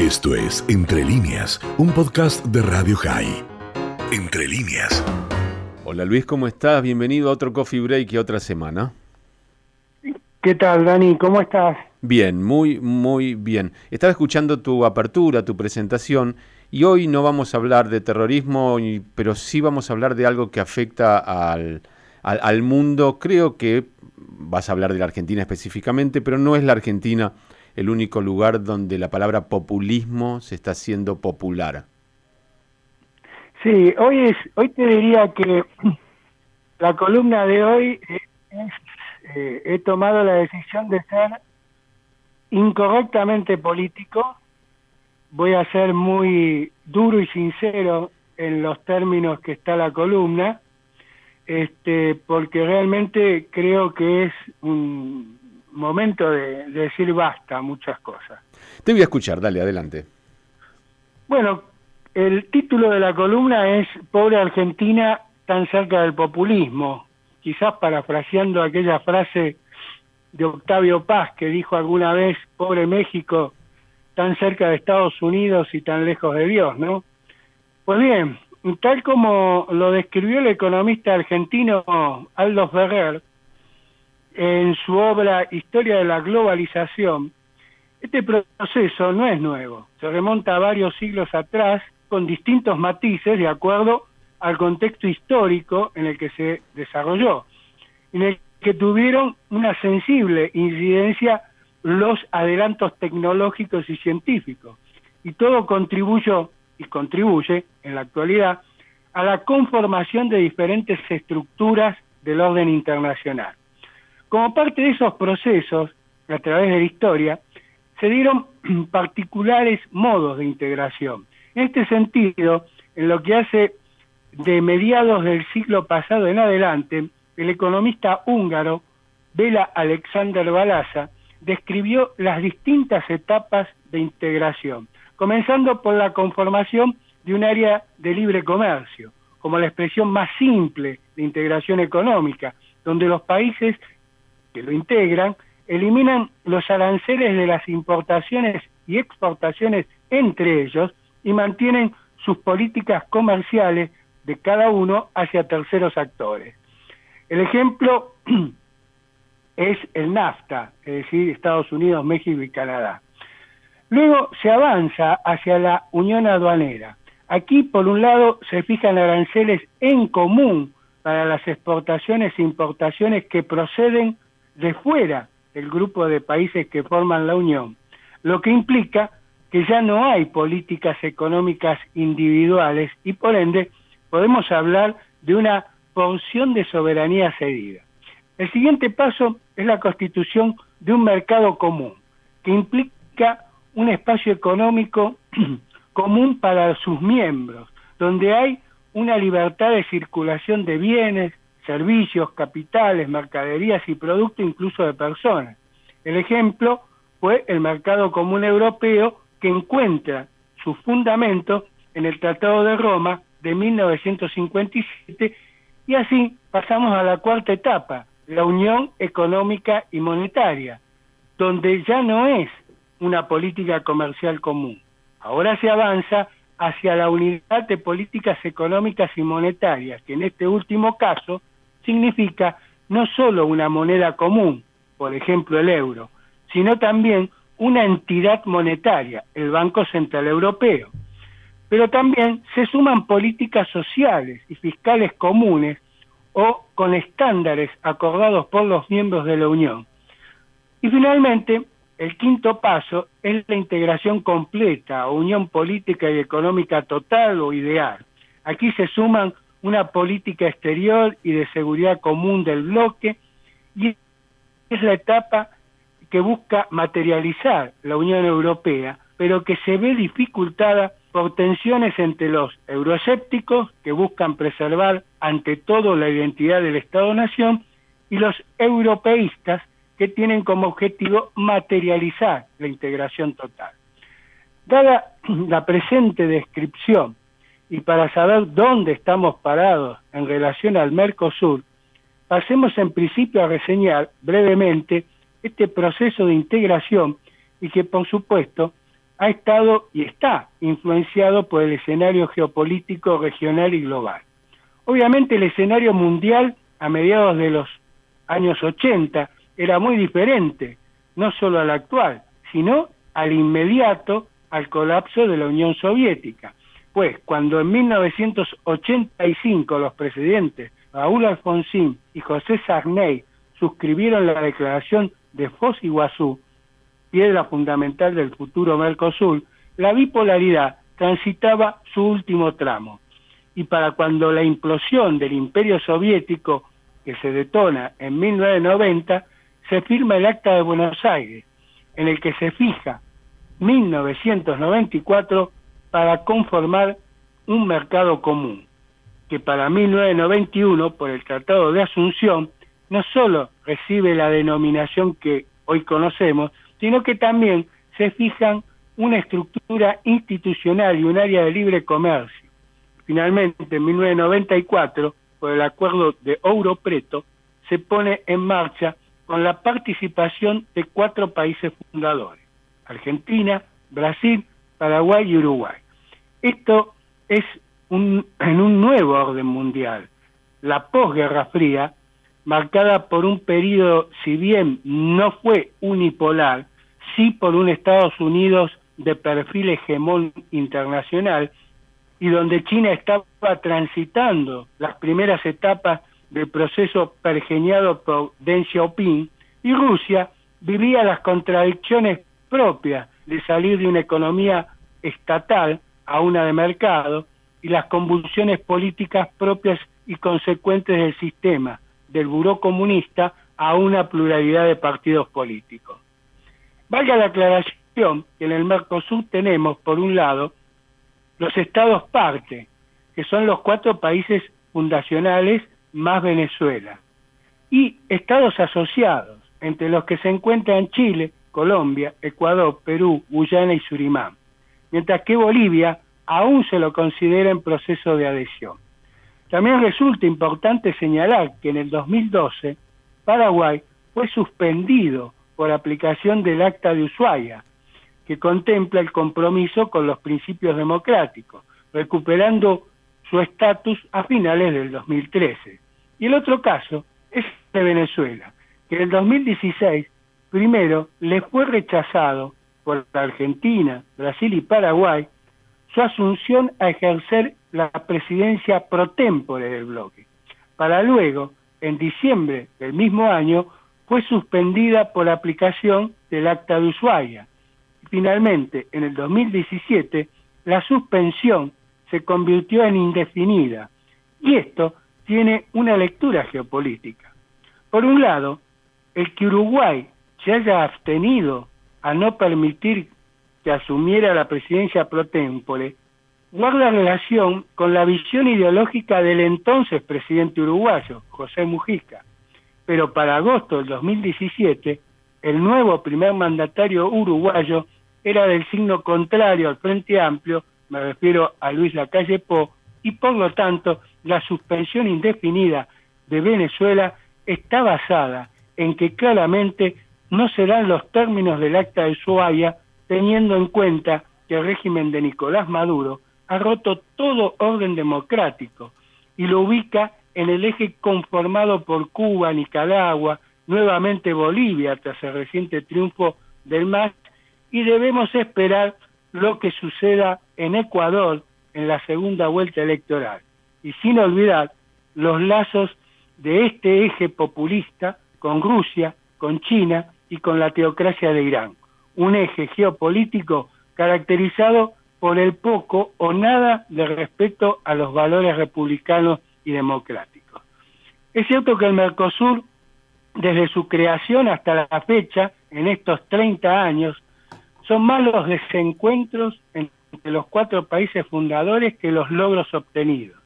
Esto es Entre líneas, un podcast de Radio High. Entre líneas. Hola Luis, ¿cómo estás? Bienvenido a otro Coffee Break y otra semana. ¿Qué tal, Dani? ¿Cómo estás? Bien, muy, muy bien. Estaba escuchando tu apertura, tu presentación, y hoy no vamos a hablar de terrorismo, pero sí vamos a hablar de algo que afecta al, al, al mundo. Creo que vas a hablar de la Argentina específicamente, pero no es la Argentina el único lugar donde la palabra populismo se está haciendo popular. Sí, hoy es, hoy te diría que la columna de hoy es, eh, he tomado la decisión de ser incorrectamente político. Voy a ser muy duro y sincero en los términos que está la columna, este, porque realmente creo que es un, momento de, decir basta muchas cosas. Te voy a escuchar, dale, adelante. Bueno, el título de la columna es Pobre Argentina tan cerca del populismo, quizás parafraseando aquella frase de Octavio Paz que dijo alguna vez, pobre México, tan cerca de Estados Unidos y tan lejos de Dios, ¿no? Pues bien, tal como lo describió el economista argentino Aldo Ferrer, en su obra Historia de la Globalización, este proceso no es nuevo, se remonta a varios siglos atrás con distintos matices de acuerdo al contexto histórico en el que se desarrolló, en el que tuvieron una sensible incidencia los adelantos tecnológicos y científicos. Y todo contribuyó y contribuye en la actualidad a la conformación de diferentes estructuras del orden internacional. Como parte de esos procesos, a través de la historia, se dieron particulares modos de integración. En este sentido, en lo que hace de mediados del siglo pasado en adelante, el economista húngaro Bela Alexander Balasa describió las distintas etapas de integración, comenzando por la conformación de un área de libre comercio, como la expresión más simple de integración económica, donde los países que lo integran, eliminan los aranceles de las importaciones y exportaciones entre ellos y mantienen sus políticas comerciales de cada uno hacia terceros actores. El ejemplo es el NAFTA, es decir, Estados Unidos, México y Canadá. Luego se avanza hacia la unión aduanera. Aquí, por un lado, se fijan aranceles en común para las exportaciones e importaciones que proceden de fuera del grupo de países que forman la Unión, lo que implica que ya no hay políticas económicas individuales y por ende podemos hablar de una porción de soberanía cedida. El siguiente paso es la constitución de un mercado común, que implica un espacio económico común para sus miembros, donde hay una libertad de circulación de bienes, servicios, capitales, mercaderías y productos, incluso de personas. El ejemplo fue el mercado común europeo que encuentra su fundamento en el Tratado de Roma de 1957 y así pasamos a la cuarta etapa, la Unión Económica y Monetaria, donde ya no es una política comercial común. Ahora se avanza hacia la unidad de políticas económicas y monetarias, que en este último caso significa no solo una moneda común, por ejemplo el euro, sino también una entidad monetaria, el Banco Central Europeo. Pero también se suman políticas sociales y fiscales comunes o con estándares acordados por los miembros de la Unión. Y finalmente, el quinto paso es la integración completa o unión política y económica total o ideal. Aquí se suman una política exterior y de seguridad común del bloque y es la etapa que busca materializar la Unión Europea, pero que se ve dificultada por tensiones entre los euroescépticos, que buscan preservar ante todo la identidad del Estado-Nación, y los europeístas, que tienen como objetivo materializar la integración total. Dada la presente descripción y para saber dónde estamos parados en relación al Mercosur, pasemos en principio a reseñar brevemente este proceso de integración y que por supuesto ha estado y está influenciado por el escenario geopolítico regional y global. Obviamente el escenario mundial a mediados de los años 80 era muy diferente, no solo al actual, sino al inmediato al colapso de la Unión Soviética. Pues cuando en 1985 los presidentes Raúl Alfonsín y José Sarney suscribieron la declaración de Foz y Iguazú, piedra fundamental del futuro Mercosur, la bipolaridad transitaba su último tramo. Y para cuando la implosión del imperio soviético, que se detona en 1990, se firma el Acta de Buenos Aires, en el que se fija 1994 para conformar un mercado común, que para 1991, por el Tratado de Asunción, no solo recibe la denominación que hoy conocemos, sino que también se fijan una estructura institucional y un área de libre comercio. Finalmente, en 1994, por el acuerdo de Ouro Preto, se pone en marcha con la participación de cuatro países fundadores, Argentina, Brasil, Paraguay y Uruguay. Esto es un, en un nuevo orden mundial, la posguerra fría, marcada por un periodo, si bien no fue unipolar, sí por un Estados Unidos de perfil hegemón internacional y donde China estaba transitando las primeras etapas del proceso pergeñado por Deng Xiaoping y Rusia vivía las contradicciones propias de salir de una economía estatal a una de mercado y las convulsiones políticas propias y consecuentes del sistema, del buró comunista a una pluralidad de partidos políticos. Valga la aclaración que en el Mercosur tenemos, por un lado, los estados parte, que son los cuatro países fundacionales más Venezuela, y estados asociados, entre los que se encuentran Chile, Colombia, Ecuador, Perú, Guyana y Surimán, mientras que Bolivia aún se lo considera en proceso de adhesión. También resulta importante señalar que en el 2012 Paraguay fue suspendido por aplicación del Acta de Ushuaia, que contempla el compromiso con los principios democráticos, recuperando su estatus a finales del 2013. Y el otro caso es de Venezuela, que en el 2016 primero le fue rechazado por Argentina, Brasil y Paraguay su asunción a ejercer la presidencia pro tempore del bloque, para luego, en diciembre del mismo año, fue suspendida por aplicación del acta de Ushuaia. Finalmente, en el 2017, la suspensión se convirtió en indefinida, y esto tiene una lectura geopolítica. Por un lado, el que Uruguay se haya abstenido a no permitir que asumiera la presidencia pro tempore, guarda relación con la visión ideológica del entonces presidente uruguayo, José Mujica. Pero para agosto del 2017, el nuevo primer mandatario uruguayo era del signo contrario al Frente Amplio, me refiero a Luis Lacalle Po, y por lo tanto la suspensión indefinida de Venezuela está basada en que claramente no serán los términos del acta de Ushuaia, teniendo en cuenta que el régimen de Nicolás Maduro ha roto todo orden democrático y lo ubica en el eje conformado por Cuba, Nicaragua, nuevamente Bolivia tras el reciente triunfo del MAS y debemos esperar lo que suceda en Ecuador en la segunda vuelta electoral. Y sin olvidar los lazos de este eje populista con Rusia, con China y con la teocracia de Irán, un eje geopolítico caracterizado por el poco o nada de respeto a los valores republicanos y democráticos. Es cierto que el Mercosur, desde su creación hasta la fecha, en estos 30 años, son más los desencuentros entre los cuatro países fundadores que los logros obtenidos,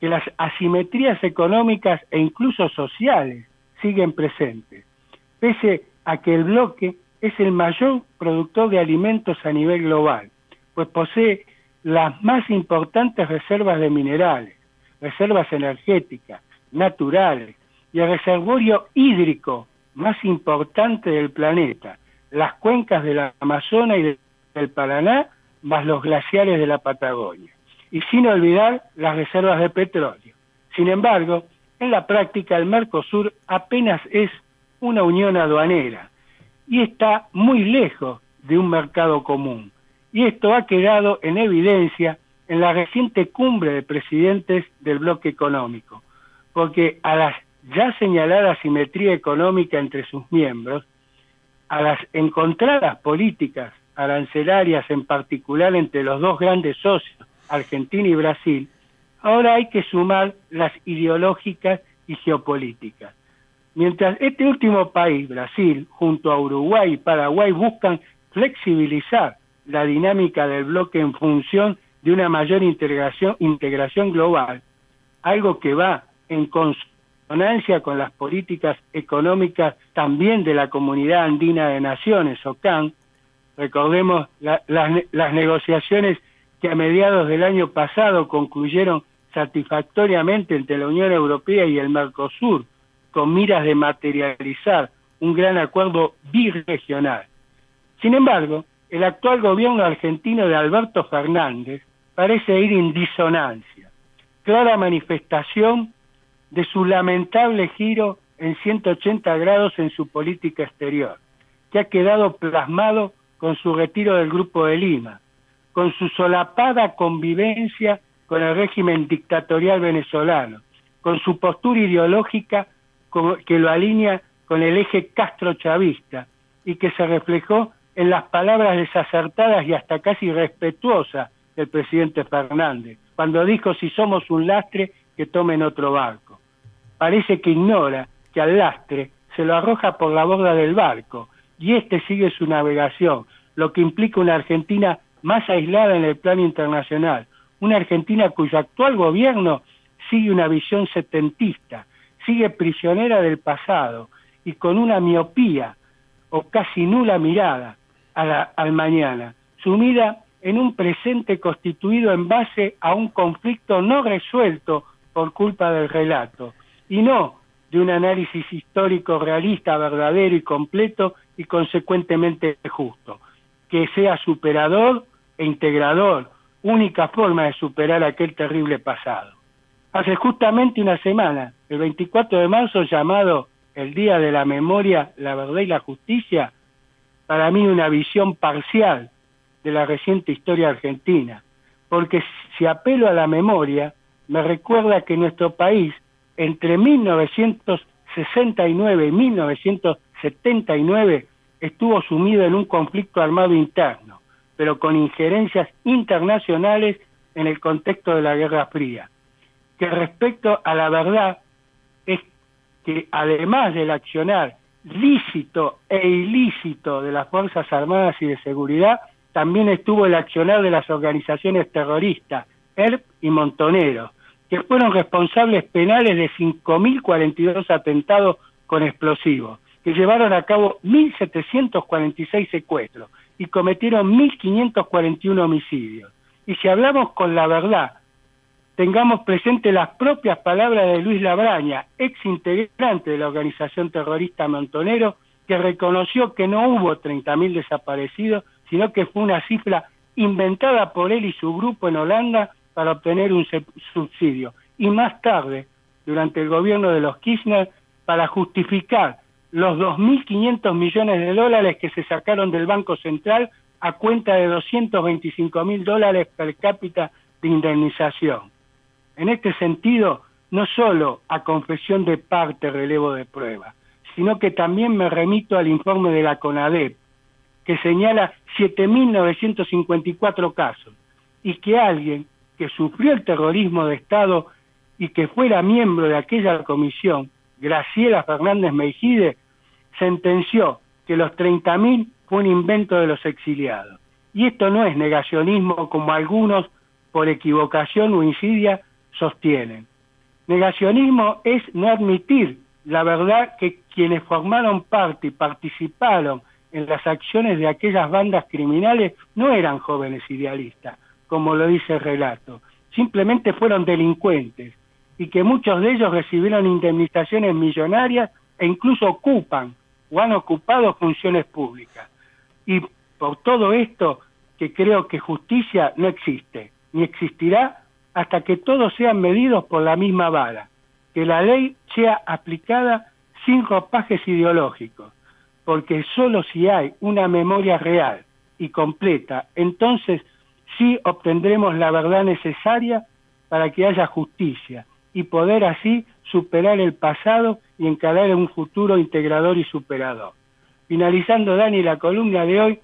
que las asimetrías económicas e incluso sociales siguen presentes, pese a que el bloque es el mayor productor de alimentos a nivel global, pues posee las más importantes reservas de minerales, reservas energéticas, naturales y el reservorio hídrico más importante del planeta, las cuencas del Amazonas y del Paraná, más los glaciares de la Patagonia. Y sin olvidar las reservas de petróleo. Sin embargo, en la práctica el Mercosur apenas es una unión aduanera y está muy lejos de un mercado común. Y esto ha quedado en evidencia en la reciente cumbre de presidentes del bloque económico, porque a la ya señalada simetría económica entre sus miembros, a las encontradas políticas arancelarias en particular entre los dos grandes socios, Argentina y Brasil, ahora hay que sumar las ideológicas y geopolíticas. Mientras este último país, Brasil, junto a Uruguay y Paraguay, buscan flexibilizar la dinámica del bloque en función de una mayor integración, integración global, algo que va en consonancia con las políticas económicas también de la Comunidad Andina de Naciones, OCAN, recordemos las negociaciones que a mediados del año pasado concluyeron satisfactoriamente entre la Unión Europea y el Mercosur, con miras de materializar un gran acuerdo birregional. Sin embargo, el actual gobierno argentino de Alberto Fernández parece ir en disonancia, clara manifestación de su lamentable giro en 180 grados en su política exterior, que ha quedado plasmado con su retiro del Grupo de Lima, con su solapada convivencia con el régimen dictatorial venezolano, con su postura ideológica que lo alinea con el eje castro-chavista y que se reflejó en las palabras desacertadas y hasta casi respetuosas del presidente Fernández, cuando dijo si somos un lastre que tomen otro barco. Parece que ignora que al lastre se lo arroja por la borda del barco y éste sigue su navegación, lo que implica una Argentina más aislada en el plano internacional, una Argentina cuyo actual gobierno sigue una visión setentista, sigue prisionera del pasado y con una miopía o casi nula mirada al mañana, sumida en un presente constituido en base a un conflicto no resuelto por culpa del relato, y no de un análisis histórico realista, verdadero y completo y consecuentemente justo, que sea superador e integrador, única forma de superar aquel terrible pasado. Hace justamente una semana, el 24 de marzo, llamado el Día de la Memoria, la Verdad y la Justicia, para mí una visión parcial de la reciente historia argentina, porque si apelo a la memoria, me recuerda que nuestro país, entre 1969 y 1979, estuvo sumido en un conflicto armado interno, pero con injerencias internacionales en el contexto de la Guerra Fría. Que respecto a la verdad es que además del accionar lícito e ilícito de las Fuerzas Armadas y de Seguridad, también estuvo el accionar de las organizaciones terroristas, ERP y Montonero, que fueron responsables penales de 5.042 atentados con explosivos, que llevaron a cabo 1.746 secuestros y cometieron 1.541 homicidios. Y si hablamos con la verdad, tengamos presente las propias palabras de Luis Labraña, ex integrante de la organización terrorista Montonero, que reconoció que no hubo 30.000 desaparecidos, sino que fue una cifra inventada por él y su grupo en Holanda para obtener un subsidio. Y más tarde, durante el gobierno de los Kirchner, para justificar los 2.500 millones de dólares que se sacaron del Banco Central a cuenta de 225 mil dólares per cápita de indemnización. En este sentido, no solo a confesión de parte relevo de prueba, sino que también me remito al informe de la CONADEP, que señala 7.954 casos, y que alguien que sufrió el terrorismo de Estado y que fuera miembro de aquella comisión, Graciela Fernández Meijide, sentenció que los 30.000 fue un invento de los exiliados. Y esto no es negacionismo como algunos por equivocación o insidia sostienen. Negacionismo es no admitir la verdad que quienes formaron parte y participaron en las acciones de aquellas bandas criminales no eran jóvenes idealistas, como lo dice el relato, simplemente fueron delincuentes y que muchos de ellos recibieron indemnizaciones millonarias e incluso ocupan o han ocupado funciones públicas. Y por todo esto que creo que justicia no existe, ni existirá hasta que todos sean medidos por la misma vara, que la ley sea aplicada sin ropajes ideológicos, porque solo si hay una memoria real y completa, entonces sí obtendremos la verdad necesaria para que haya justicia y poder así superar el pasado y encarar un futuro integrador y superador. Finalizando, Dani, la columna de hoy,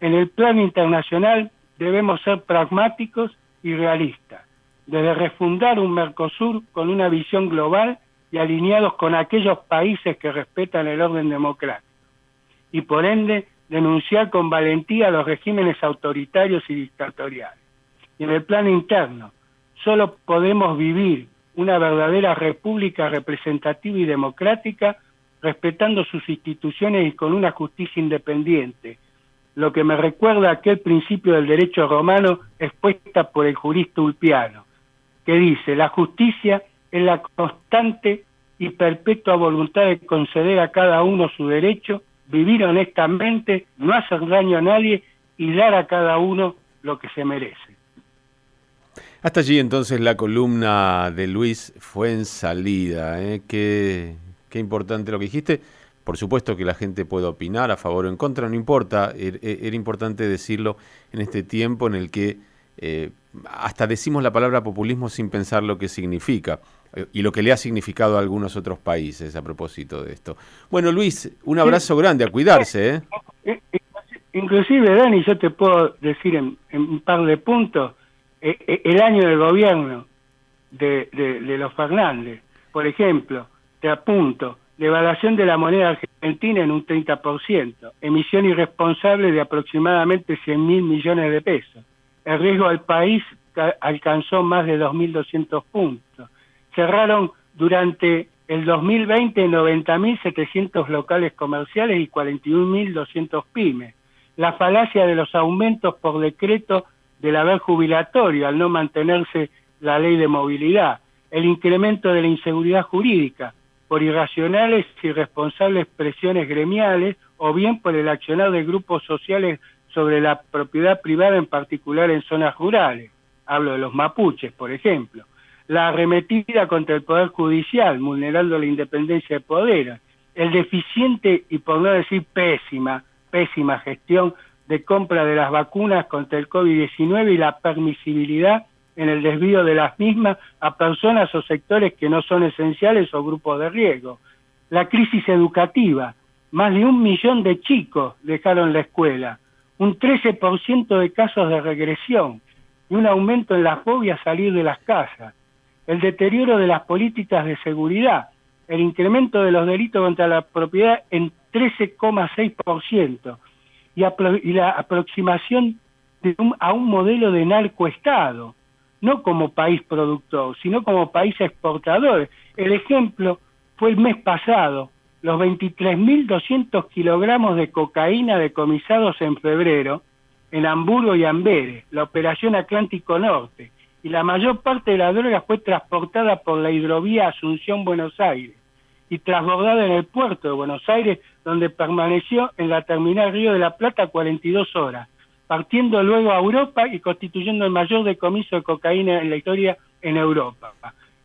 en el plano internacional debemos ser pragmáticos y realistas, desde refundar un Mercosur con una visión global y alineados con aquellos países que respetan el orden democrático, y por ende denunciar con valentía los regímenes autoritarios y dictatoriales. Y en el plano interno, solo podemos vivir una verdadera república representativa y democrática respetando sus instituciones y con una justicia independiente, lo que me recuerda aquel principio del derecho romano expuesta por el jurista Ulpiano, que dice, la justicia es la constante y perpetua voluntad de conceder a cada uno su derecho, vivir honestamente, no hacer daño a nadie y dar a cada uno lo que se merece. Hasta allí entonces la columna de Luis fue en salida. ¿eh? Qué, qué importante lo que dijiste. Por supuesto que la gente puede opinar a favor o en contra, no importa. Er, er, era, importante decirlo en este tiempo en el que eh, hasta decimos la palabra populismo sin pensar lo que significa eh, y lo que le ha significado a algunos otros países a propósito de esto. Bueno, Luis, un abrazo grande, a cuidarse. ¿eh? Inclusive, Dani, yo te puedo decir en, un par de puntos, el año del gobierno de, de los Fernández, por ejemplo, te apunto, devaluación de la moneda argentina en un 30%, emisión irresponsable de aproximadamente 100 mil millones de pesos. El riesgo al país alcanzó más de 2.200 puntos. Cerraron durante el 2020 90.700 locales comerciales y 41.200 pymes. La falacia de los aumentos por decreto del haber jubilatorio al no mantenerse la ley de movilidad. El incremento de la inseguridad jurídica por irracionales y irresponsables presiones gremiales o bien por el accionar de grupos sociales sobre la propiedad privada, en particular en zonas rurales. Hablo de los mapuches, por ejemplo. La arremetida contra el Poder Judicial, vulnerando la independencia de poder. El deficiente y por no decir pésima, pésima gestión de compra de las vacunas contra el COVID-19 y la permisibilidad en el desvío de las mismas a personas o sectores que no son esenciales o grupos de riesgo. La crisis educativa, más de un millón de chicos dejaron la escuela, un 13% de casos de regresión y un aumento en la fobia a salir de las casas. El deterioro de las políticas de seguridad, el incremento de los delitos contra la propiedad en 13,6% y, y la aproximación a un modelo de narcoestado no como país productor, sino como país exportador. El ejemplo fue el mes pasado, los 23.200 kilogramos de cocaína decomisados en febrero en Hamburgo y Amberes, la operación Atlántico Norte, y la mayor parte de la droga fue transportada por la hidrovía Asunción-Buenos Aires y transbordada en el puerto de Buenos Aires, donde permaneció en la terminal Río de la Plata 42 horas partiendo luego a Europa y constituyendo el mayor decomiso de cocaína en la historia en Europa.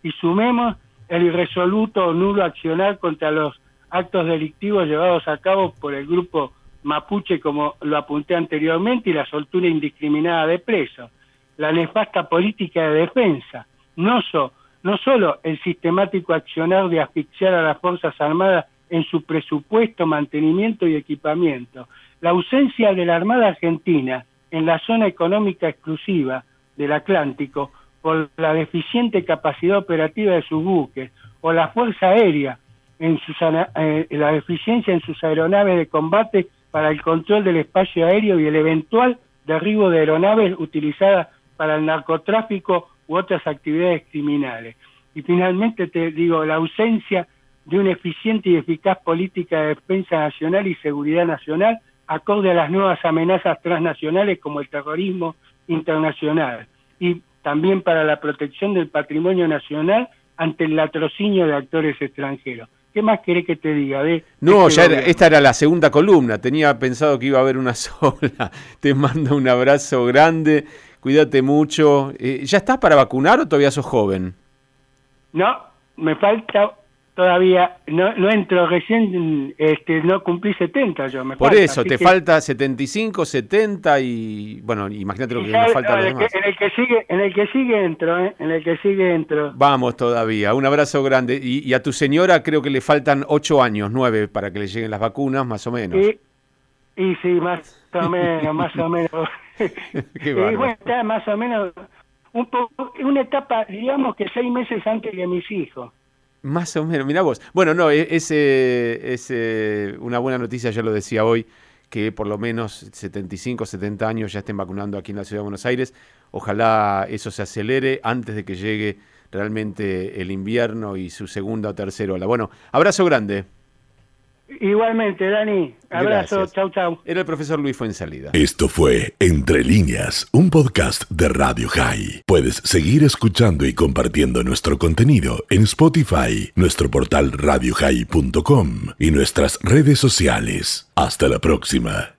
Y sumemos el irresoluto o nulo accionar contra los actos delictivos llevados a cabo por el grupo mapuche, como lo apunté anteriormente, y la soltura indiscriminada de presos, la nefasta política de defensa, no, so, no solo el sistemático accionar de asfixiar a las Fuerzas Armadas en su presupuesto, mantenimiento y equipamiento, la ausencia de la Armada Argentina en la zona económica exclusiva del Atlántico por la deficiente capacidad operativa de sus buques o la Fuerza Aérea en sus, eh, la deficiencia en sus aeronaves de combate para el control del espacio aéreo y el eventual derribo de aeronaves utilizadas para el narcotráfico u otras actividades criminales. Y finalmente te digo, la ausencia de una eficiente y eficaz política de defensa nacional y seguridad nacional acorde a las nuevas amenazas transnacionales como el terrorismo internacional y también para la protección del patrimonio nacional ante el latrocinio de actores extranjeros. ¿Qué más querés que te diga? no, este ya esta era la segunda columna. Tenía pensado que iba a haber una sola. Te mando un abrazo grande. Cuídate mucho. Eh, ¿Ya estás para vacunar o todavía sos joven? No, me falta todavía no, no entro recién este no cumplí 70 yo me por eso te falta 75 70 y bueno imagínate lo que me falta en, el que sigue en el que sigue entro ¿eh? en el que sigue entro. Vamos todavía un abrazo grande. Y, a tu señora creo que le faltan 8 años 9 para que le lleguen las vacunas más o menos. Y, y sí más o menos más o menos. Y bueno está más o menos un poco una etapa digamos que seis meses antes que mis hijos más o menos, mira vos. Bueno, no, es, es eh, una buena noticia, ya lo decía hoy, que por lo menos 75, 70 años ya estén vacunando aquí en la Ciudad de Buenos Aires. Ojalá eso se acelere antes de que llegue realmente el invierno y su segunda o tercera ola. Bueno, abrazo grande. Igualmente, Dani. Abrazo. Chau, chau. Era el profesor Luis Fuensalida. Esto fue Entre Líneas, un podcast de Radio High. Puedes seguir escuchando y compartiendo nuestro contenido en Spotify, nuestro portal radiohigh.com y nuestras redes sociales. Hasta la próxima.